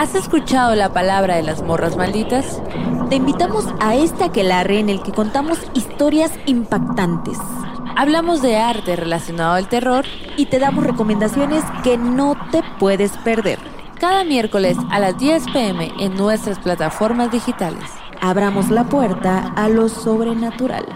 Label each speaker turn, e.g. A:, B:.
A: ¿Has escuchado la palabra de las morras malditas?
B: Te invitamos a este aquelarre en el que contamos historias impactantes.
A: Hablamos de arte relacionado al terror
B: y te damos recomendaciones que no te puedes perder.
A: Cada miércoles a las 10 pm en nuestras plataformas digitales.
B: Abramos la puerta a lo sobrenatural.